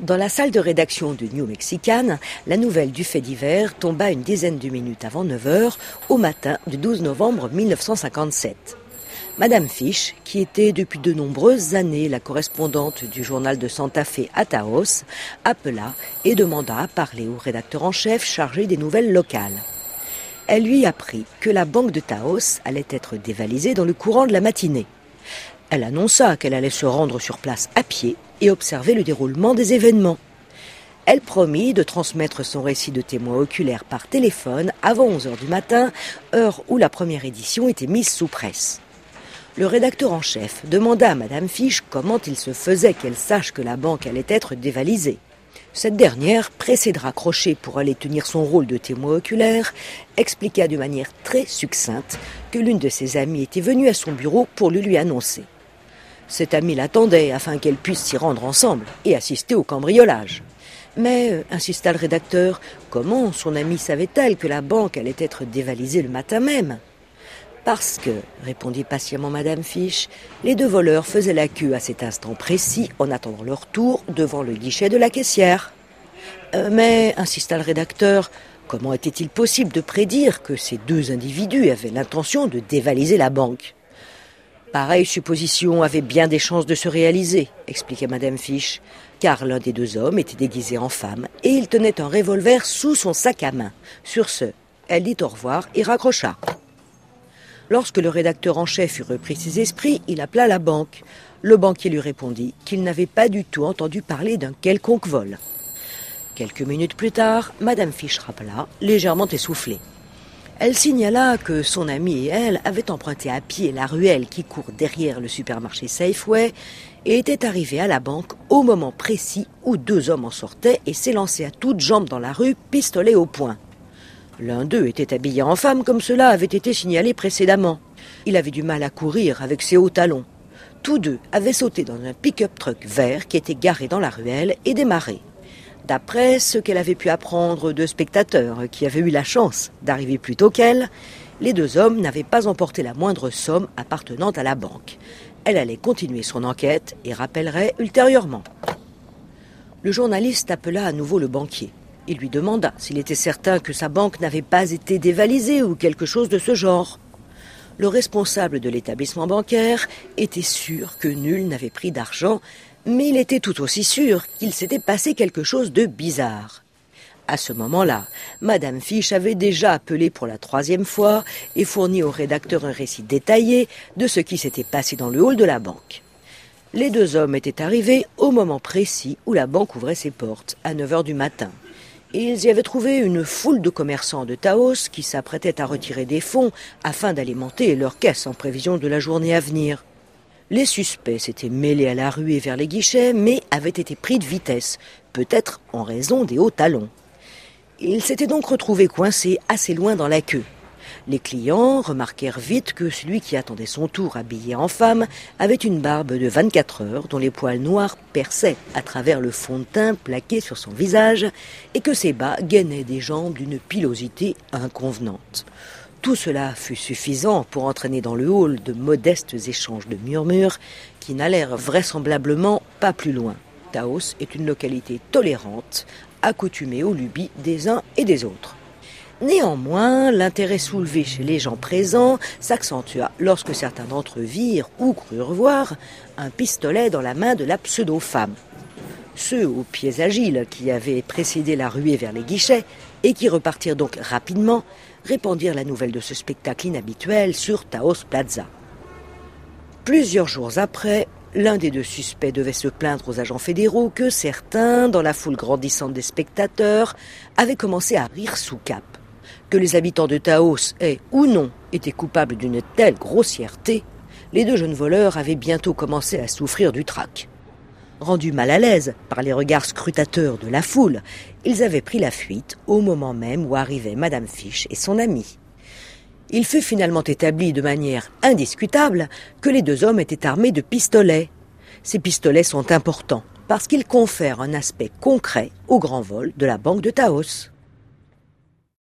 Dans la salle de rédaction de New Mexican, la nouvelle du fait divers tomba une dizaine de minutes avant 9 heures au matin du 12 novembre 1957. Madame Fish, qui était depuis de nombreuses années la correspondante du journal de Santa Fe à Taos, appela et demanda à parler au rédacteur en chef chargé des nouvelles locales. Elle lui apprit que la banque de Taos allait être dévalisée dans le courant de la matinée. Elle annonça qu'elle allait se rendre sur place à pied et observer le déroulement des événements. Elle promit de transmettre son récit de témoin oculaire par téléphone avant 11 heures du matin, heure où la première édition était mise sous presse. Le rédacteur en chef demanda à Madame Fiche comment il se faisait qu'elle sache que la banque allait être dévalisée. Cette dernière, pressée de raccrocher pour aller tenir son rôle de témoin oculaire, expliqua de manière très succincte que l'une de ses amies était venue à son bureau pour le lui annoncer. Cet ami l'attendait afin qu'elle puisse s'y rendre ensemble et assister au cambriolage. Mais, euh, insista le rédacteur, comment son amie savait-elle que la banque allait être dévalisée le matin même? Parce que, répondit patiemment Madame Fiche, les deux voleurs faisaient la queue à cet instant précis en attendant leur tour devant le guichet de la caissière. Euh, mais, insista le rédacteur, comment était-il possible de prédire que ces deux individus avaient l'intention de dévaliser la banque? Pareille supposition avait bien des chances de se réaliser, expliquait Madame Fish, car l'un des deux hommes était déguisé en femme et il tenait un revolver sous son sac à main. Sur ce, elle dit au revoir et raccrocha. Lorsque le rédacteur en chef eut repris ses esprits, il appela la banque. Le banquier lui répondit qu'il n'avait pas du tout entendu parler d'un quelconque vol. Quelques minutes plus tard, Madame Fish rappela, légèrement essoufflée. Elle signala que son amie et elle avaient emprunté à pied la ruelle qui court derrière le supermarché Safeway et étaient arrivés à la banque au moment précis où deux hommes en sortaient et s'élançaient à toutes jambes dans la rue, pistolet au poing. L'un d'eux était habillé en femme comme cela avait été signalé précédemment. Il avait du mal à courir avec ses hauts talons. Tous deux avaient sauté dans un pick-up truck vert qui était garé dans la ruelle et démarré d'après ce qu'elle avait pu apprendre de spectateurs qui avaient eu la chance d'arriver plus tôt qu'elle, les deux hommes n'avaient pas emporté la moindre somme appartenant à la banque. Elle allait continuer son enquête et rappellerait ultérieurement. Le journaliste appela à nouveau le banquier. Il lui demanda s'il était certain que sa banque n'avait pas été dévalisée ou quelque chose de ce genre. Le responsable de l'établissement bancaire était sûr que nul n'avait pris d'argent mais il était tout aussi sûr qu'il s'était passé quelque chose de bizarre. À ce moment-là, Madame Fiche avait déjà appelé pour la troisième fois et fourni au rédacteur un récit détaillé de ce qui s'était passé dans le hall de la banque. Les deux hommes étaient arrivés au moment précis où la banque ouvrait ses portes, à 9 heures du matin. Ils y avaient trouvé une foule de commerçants de Taos qui s'apprêtaient à retirer des fonds afin d'alimenter leur caisse en prévision de la journée à venir. Les suspects s'étaient mêlés à la rue et vers les guichets, mais avaient été pris de vitesse, peut-être en raison des hauts talons. Ils s'étaient donc retrouvés coincés assez loin dans la queue. Les clients remarquèrent vite que celui qui attendait son tour habillé en femme avait une barbe de 24 heures dont les poils noirs perçaient à travers le fond de teint plaqué sur son visage et que ses bas gainaient des jambes d'une pilosité inconvenante. Tout cela fut suffisant pour entraîner dans le hall de modestes échanges de murmures qui n'allèrent vraisemblablement pas plus loin. Taos est une localité tolérante, accoutumée aux lubies des uns et des autres. Néanmoins, l'intérêt soulevé chez les gens présents s'accentua lorsque certains d'entre eux virent ou crurent voir un pistolet dans la main de la pseudo-femme. Ceux aux pieds agiles qui avaient précédé la ruée vers les guichets et qui repartirent donc rapidement répandirent la nouvelle de ce spectacle inhabituel sur Taos Plaza. Plusieurs jours après, l'un des deux suspects devait se plaindre aux agents fédéraux que certains, dans la foule grandissante des spectateurs, avaient commencé à rire sous cap. Que les habitants de Taos aient ou non été coupables d'une telle grossièreté, les deux jeunes voleurs avaient bientôt commencé à souffrir du trac. Rendus mal à l'aise par les regards scrutateurs de la foule, ils avaient pris la fuite au moment même où arrivaient Madame Fish et son amie. Il fut finalement établi de manière indiscutable que les deux hommes étaient armés de pistolets. Ces pistolets sont importants parce qu'ils confèrent un aspect concret au grand vol de la banque de Taos.